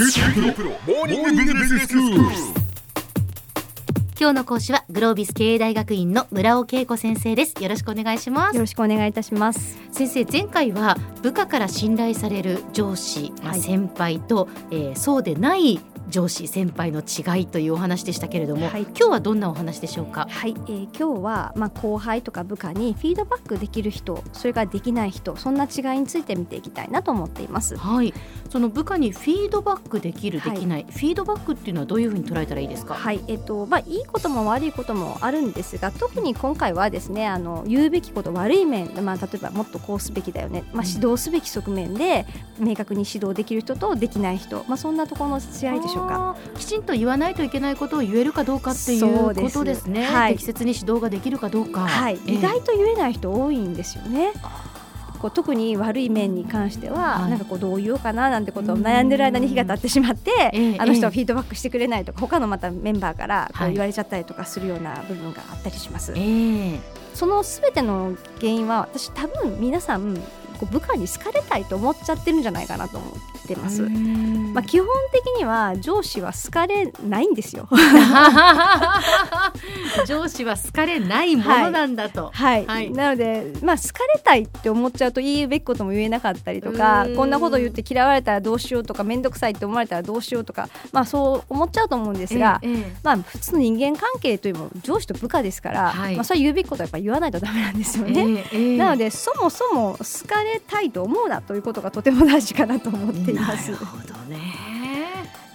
今日の講師はグロービス経営大学院の村尾恵子先生です。よろしくお願いします。よろしくお願いいたします。先生前回は部下から信頼される上司、まあはい。先輩と、えーそうでない上司先輩の違いというお話でしたけれども、はい。今日はどんなお話でしょうか？はい、えー今日はまあ後輩とか部下にフィードバックできる人それからできない人そんな違いについて見ていきたいなと思っています。はい。その部下にフィードバックできるではい。きない、フィードバックっていうのはどういうふうに捉えたらいいですか？はい、えっとまあいいことも悪いこともあるんですが特に今回はですねあの言うべきこと悪い面まあ例えばもっとこうすべきだよね。まあうん。指導すべき側面で明確に指導できる人とできない人。まあそんなところの違いでしょうかあーきちんと言わないといけないことを言えるかどうかっていうことですね。はい。適切に指導ができるかどうか。はい、ええ。意外と言えない人多いんですよね。こう特に悪い面に関しては、はい。なんかこうどう言おうかななんてことを悩んでる間に日が経ってしまって、ええ。あの人ええはフィードバックしてくれないとか他のまたメンバーからこはい。う言われちゃったりとかするような部分があったりします。ええ。そのすべての原因は私多分皆さんこう部下に好かれたいと思っちゃってるんじゃないかなと思ってます。うん。まあ、基本的には上司は好かれないんですよ。上司は好かれないものなんだと、はい、はい。なので、まあ、好かれたいって思っちゃうと言うべきことも言えなかったりとかこんなこと言って嫌われたらどうしようとか面倒くさいって思われたらどうしようとか、まあ、そう思っちゃうと思うんですが、えええまあ、普通の人間関係というのも上司と部下ですから、はい。まあ、それは言うべきことはやっぱ言わないとダメなんですよえね。えええ。なのでそもそも好かれたいと思うなということがとても大事かなと思っていますなる。ほどね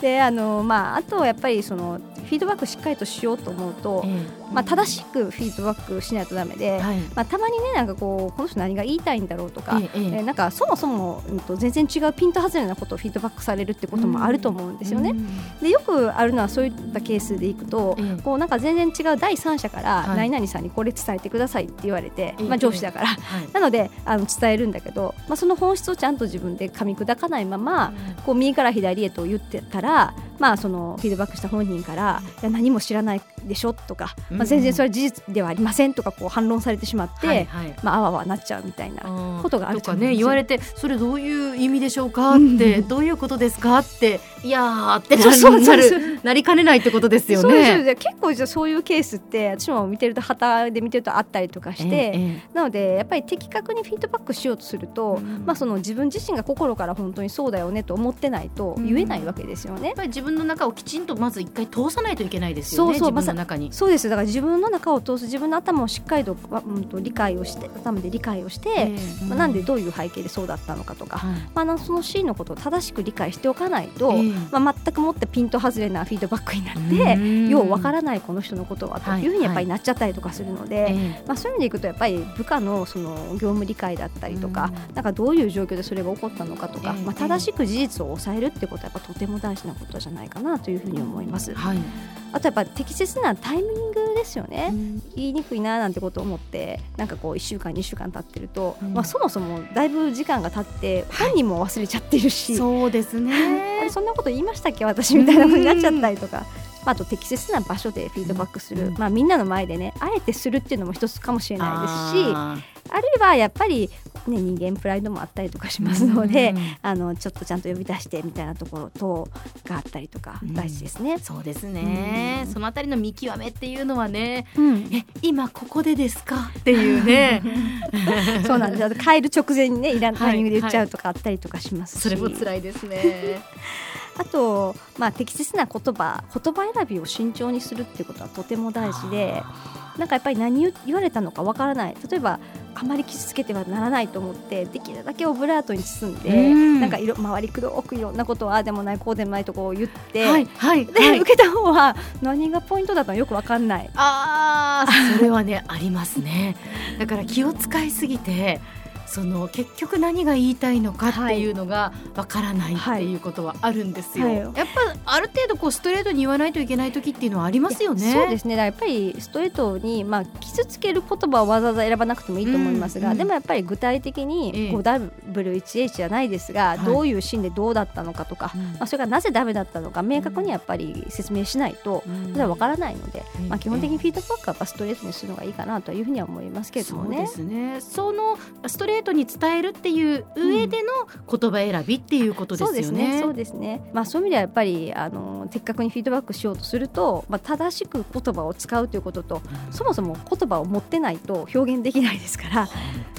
であの、まあ、あとはやっぱりそのフィードバックしっかりとしようと思うと、えまあ、正しくフィードバックしないとダメで、まあ、たまにねなんかこうこの人何が言いたいんだろうとか、えなんかそもそも、うん、と全然違うピント外れなことをフィードバックされるってこともあると思うんですよね。うんでよくあるのはそういったケースでいくと、ええ。こうなんか全然違う第三者からはい。何々さんにこれ伝えてくださいって言われて、ええまあ、上司だから。はい。なのであの伝えるんだけど、まあ、その本質をちゃんと自分で噛み砕かないままこう右から左へと言ってたら、まあ、そのフィードバックした本人から「いや何も知らないでしょ」とか、まあ、全然それは事実ではありませんとかこう反論されてしまって、はいはい。まあ、あわあわなっちゃうみたいな。ことがあるとかね言われてそれどういう意味でしょうかっうん。てどういうことですかっていやーってななるなりかねないってことですよね。結構じゃあそういうケースって私も見てると旗で見てるとあったりとかして、ええなのでやっぱり的確にフィードバックしようとすると、うん。まあ、その自分自身が心から本当にそうだよねと思ってないと言えないわけですよね。やっ。ぱり自分の中をきちんとまず一回通さないといけないですよねそうそう自分の中に。そうですだから自分の中を通す自分の頭をしっかりと,、まうん、と理解をして頭で理解をして、ええ。まあ、なんでどういう背景でそうだったのかとか、はい。まあ、なそのシーンのことを正しく理解しておかないと、ええ。まあ、全くもってピント外れなフィードバックになっうん。てようわからないこの人のことはとはいいうふうにやっぱりなっちゃったりとかするので。ええ。まあ、そういう意味でいくとやっぱり部下のその業務理解だったりとか、うん。なんかどういう状況でそれが起こったのかとか、ええ。まあ、正しく事実を抑えるってことはやっぱとても大事なことじゃないかなというふうに思います。はい。あとやっぱ適切なタイミングですよね。言いにくいななんてことを思ってなんかこう1週間2週間経ってると、うん。まあ、そもそもだいぶ時間が経って本人も忘れちゃってるし、そうですあねれ。そんなこと言いましたっけ？私みたいなことになっちゃったりとか。まあ、あと適切な場所でフィードバックする、うん。まあ、みんなの前でねあえてするっていうのも一つかもしれないですし。ああるいはやっぱり、ね、人間プライドもあったりとかしますので、うん。あのちょっとちゃんと呼び出してみたいなところとがあったりとかうん。大事ですね。ー。そうですね、うん。そのあたりの見極めっていうのはねうん。え今ここでですか？っていうね。そうなんです。帰る直前にね、いらんはいタイミングで言っちゃうとかあったりとかしますし、それも辛いですねあと、まあ適切な言葉、言葉選びを慎重にするっていうことはとても大事で、なんかやっぱり何言言われたのかわからない。例えばあまり傷つけてはならないと思ってできるだけオブラートに包んで、うんなんか色周り黒くいろんなことをああでもないこうでもないとこを言って、はいはいで、はい受けた方は何がポイントだったのかよくわかんない。あーそれはねありますねだから気を使いすぎてその結局何が言いたいのかっていうのがわからないっていうことはあるんですよ、はい。やっぱある程度こうストレートに言わないといけない時っていうのはありますよね。そうですね。やっぱりストレートに、まあ、傷つける言葉をわざわざ選ばなくてもいいと思いますが、うんうんでもやっぱり具体的ええ。に 5W1H じゃないですが、はい。どういうシーンでどうだったのかとか、うん。まあ、それがなぜダメだったのか明確にやっぱり説明しないと、うん。それは分からないので、うんまあ、基本的にフィードバックはやっぱストレートにするのがいいかなというふうには思いますけれどもね。そうで。すね。そのストレーートに伝えるっていう上での言葉選びっていうことですよね。そうですね。まあ、そういう意味ではやっぱりあの的確にフィードバックしようとすると、まあ、正しく言葉を使うということと、うん、そもそも言葉を持ってないと表現できないですから本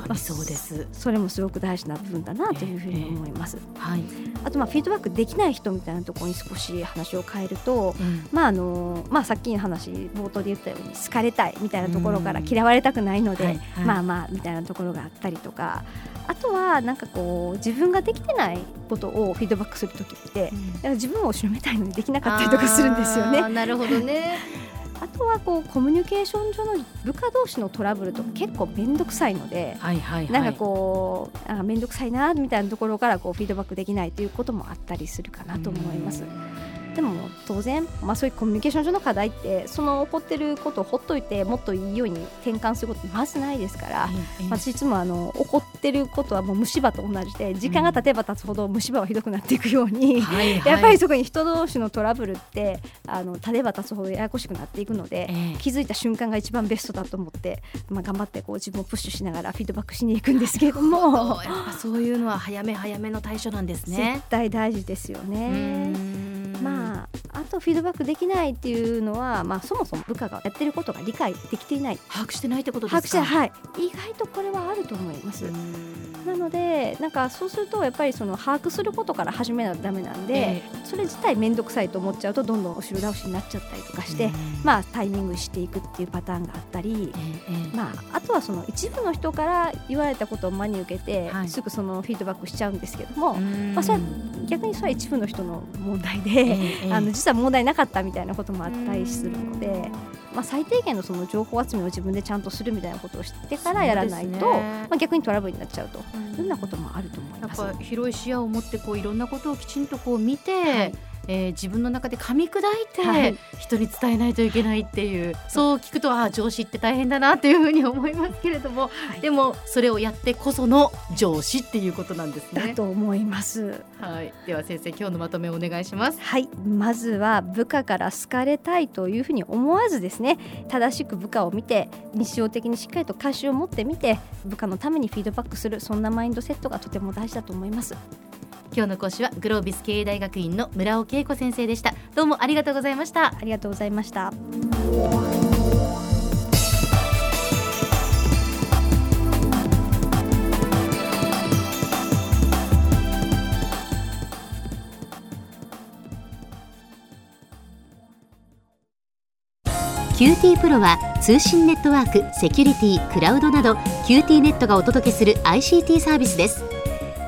当にそうです、まあ、それもすごく大事な部分だなというふうに思います。えーえ。ー、はい、あとまあフィードバックできない人みたいなところに少し話を変えると、うん、まああのまあ、さっきの話冒頭で言ったように好かれたいみたいなところから嫌われたくないので、はいはい、まあまあみたいなところがあったりとかあとはなんかこう自分ができてないことをフィードバックする時って、うん、自分を後ろめたいのにできなかったりとかするんですよね。なるほどねあとはこうコミュニケーション上の部下同士のトラブルとか結構面倒くさいので、はいはいはい、なんかこうあ面倒くさいなみたいなところからこうフィードバックできないということもあったりするかなと思います。でも当然、まあ、そういうコミュニケーション上の課題ってその起こってることをほっといてもっといいように転換することまずないですから、うん、私いつもあの起こってることはもう虫歯と同じで時間が経てば経つほど虫歯はひどくなっていくように、うん。やっぱりそこに人同士のトラブルってあの経てば経つほどややこしくなっていくので、えー、気づいた瞬間が一番ベストだと思って、まあ、頑張ってこう自分をプッシュしながらフィードバックしに行くんですけれども。そういうのは早め早めの対処なんですね。絶対大事ですよね。とフィードバックできないっていうのは、まあ、そもそも部下がやってることが理解できていない。把握してないってことですか？はい、意外とこれはあると思いますなのでなんかそうするとやっぱりその把握することから始めないとダメなんで、えー、それ自体面倒くさいと思っちゃうとどんどん後ろ倒しになっちゃったりとかして、まあ、タイミングしていくっていうパターンがあったり、えー、まあ、あとはその一部の人から言われたことを真に受けて、はい、すぐそのフィードバックしちゃうんですけども、まあ、それは逆にそれは一部の人の問題で、あの実は問題なかったみたいなこともあったりするので、まあ、最低限のその情報集めを自分でちゃんとするみたいなことを知ってからやらないと、ね、まあ、逆にトラブルになっちゃうというようなこともあると思います。やっぱ広い視野を持ってこういろんなことをきちんとこう見て、はいえー、自分の中で噛み砕いて人に伝えないといけないっていう、はい、そう聞くとあ上司って大変だなっていうふうに思いますけれども、はい、でもそれをやってこその上司っていうことなんですね。だと思います。はい、では先生今日のまとめをお願いします。はいまずは部下から好かれたいというふうに思わずですね正しく部下を見て日常的にしっかりと歌詞を持ってみて部下のためにフィードバックするそんなマインドセットがとても大事だと思います。今日の講師はグロービス経営大学院の村尾恵子先生でした。どうもありがとうございました。ありがとうございました。QT PROは通信ネットワーク、セキュリティ、クラウドなど QT ネットがお届けする ICT サービスです